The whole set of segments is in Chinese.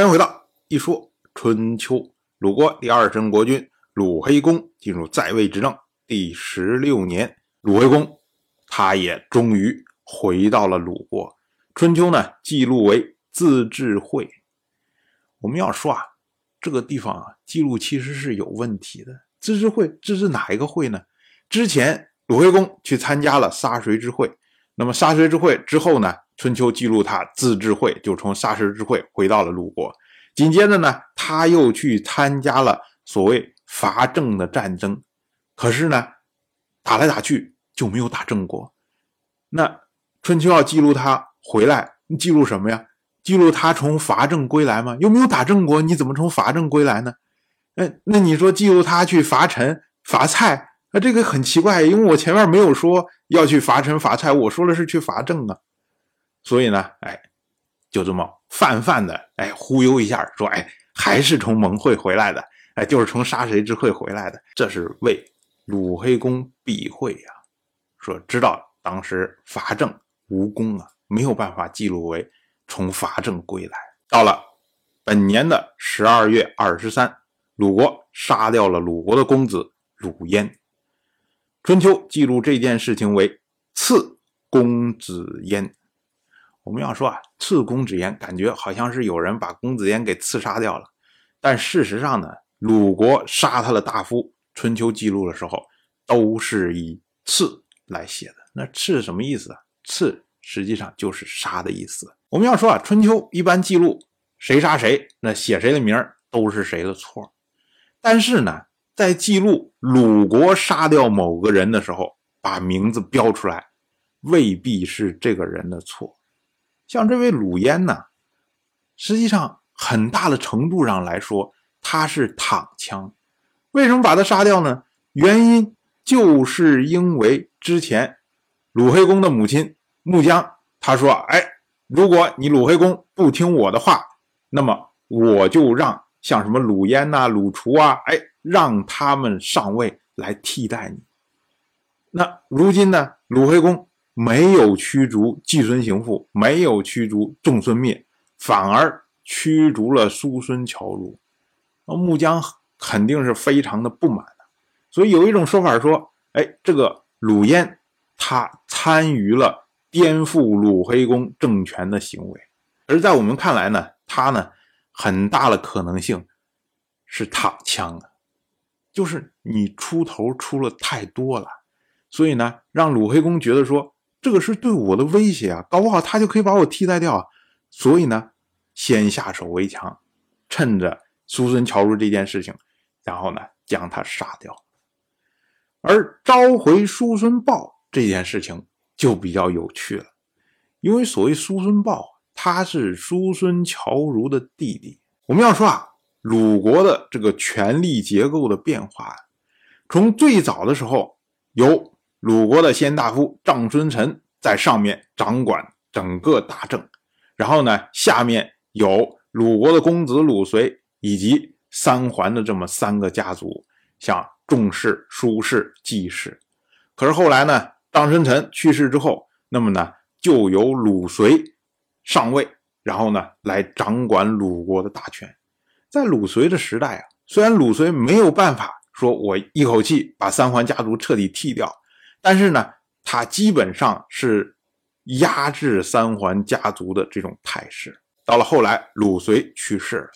欢迎回到一说春秋。鲁国第二任国君鲁黑公进入在位执政第十六年，鲁黑公他也终于回到了鲁国。春秋呢记录为自治会。我们要说啊，这个地方啊记录其实是有问题的。自治会自治哪一个会呢？之前鲁黑公去参加了杀谁之会，那么杀谁之会之后呢？春秋记录他自治会，就从杀谁之会回到了鲁国。紧接着呢，他又去参加了所谓伐郑的战争，可是呢，打来打去就没有打郑国。那春秋要记录他回来，你记录什么呀？记录他从伐郑归来吗？又没有打郑国，你怎么从伐郑归来呢？哎，那你说记录他去伐陈、伐蔡，那这个很奇怪，因为我前面没有说要去伐陈、伐蔡，我说的是去伐郑啊。所以呢，哎，就这么泛泛的哎忽悠一下，说哎还是从盟会回来的，哎就是从杀谁之会回来的，这是为鲁黑公避讳呀。说知道当时伐郑无功啊，没有办法记录为从伐郑归来。到了本年的十二月二十三，鲁国杀掉了鲁国的公子鲁燕。春秋记录这件事情为赐公子燕。我们要说啊，刺公子燕，感觉好像是有人把公子燕给刺杀掉了。但事实上呢，鲁国杀他的大夫，春秋记录的时候都是以刺来写的。那刺什么意思啊？刺实际上就是杀的意思。我们要说啊，春秋一般记录谁杀谁，那写谁的名都是谁的错。但是呢，在记录鲁国杀掉某个人的时候，把名字标出来，未必是这个人的错。像这位鲁烟呢，实际上很大的程度上来说，他是躺枪。为什么把他杀掉呢？原因就是因为之前鲁黑公的母亲穆姜，他说：“哎，如果你鲁黑公不听我的话，那么我就让像什么鲁烟呐、鲁厨啊，哎，让他们上位来替代你。”那如今呢，鲁黑公。没有驱逐季孙行父，没有驱逐仲孙灭，反而驱逐了叔孙侨如。那穆姜肯定是非常的不满的。所以有一种说法说，哎，这个鲁燕他参与了颠覆鲁黑公政权的行为。而在我们看来呢，他呢很大的可能性是躺枪的，就是你出头出了太多了，所以呢，让鲁黑公觉得说。这个是对我的威胁啊，搞不好他就可以把我替代掉啊。所以呢，先下手为强，趁着叔孙侨如这件事情，然后呢将他杀掉。而召回叔孙豹这件事情就比较有趣了，因为所谓叔孙豹，他是叔孙侨如的弟弟。我们要说啊，鲁国的这个权力结构的变化，从最早的时候有。鲁国的先大夫长孙臣在上面掌管整个大政，然后呢，下面有鲁国的公子鲁随以及三桓的这么三个家族，像仲氏、叔氏、季氏。可是后来呢，张春臣去世之后，那么呢，就由鲁随上位，然后呢，来掌管鲁国的大权。在鲁随的时代啊，虽然鲁随没有办法说我一口气把三桓家族彻底剃掉。但是呢，他基本上是压制三桓家族的这种态势。到了后来，鲁随去世了，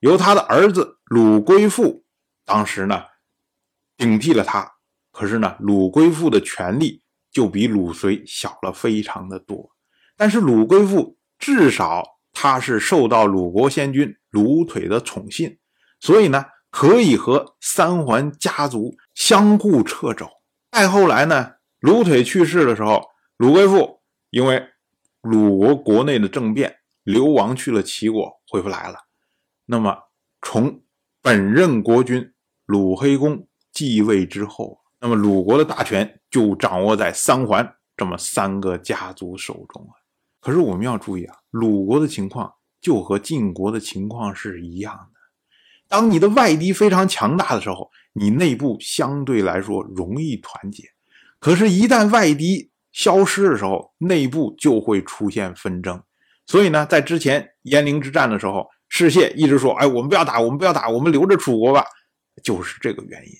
由他的儿子鲁归父当时呢顶替了他。可是呢，鲁归父的权力就比鲁随小了非常的多。但是鲁归父至少他是受到鲁国先君鲁腿的宠信，所以呢，可以和三桓家族相互掣肘。再后来呢，鲁腿去世的时候，鲁归父因为鲁国国内的政变，流亡去了齐国，回不来了。那么从本任国君鲁黑公继位之后，那么鲁国的大权就掌握在三桓这么三个家族手中啊。可是我们要注意啊，鲁国的情况就和晋国的情况是一样的。当你的外敌非常强大的时候。你内部相对来说容易团结，可是，一旦外敌消失的时候，内部就会出现纷争。所以呢，在之前鄢陵之战的时候，士燮一直说：“哎，我们不要打，我们不要打，我们留着楚国吧。”就是这个原因。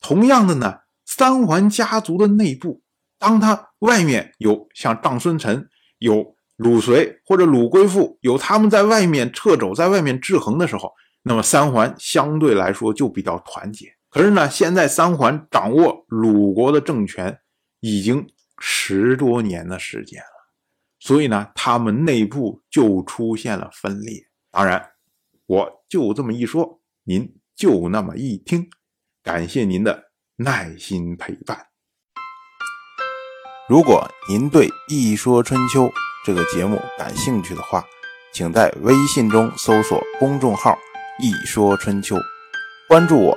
同样的呢，三桓家族的内部，当他外面有像张孙臣、有鲁随或者鲁归父，有他们在外面掣肘，在外面制衡的时候，那么三桓相对来说就比较团结。可是呢，现在三桓掌握鲁国的政权已经十多年的时间了，所以呢，他们内部就出现了分裂。当然，我就这么一说，您就那么一听。感谢您的耐心陪伴。如果您对《一说春秋》这个节目感兴趣的话，请在微信中搜索公众号“一说春秋”，关注我。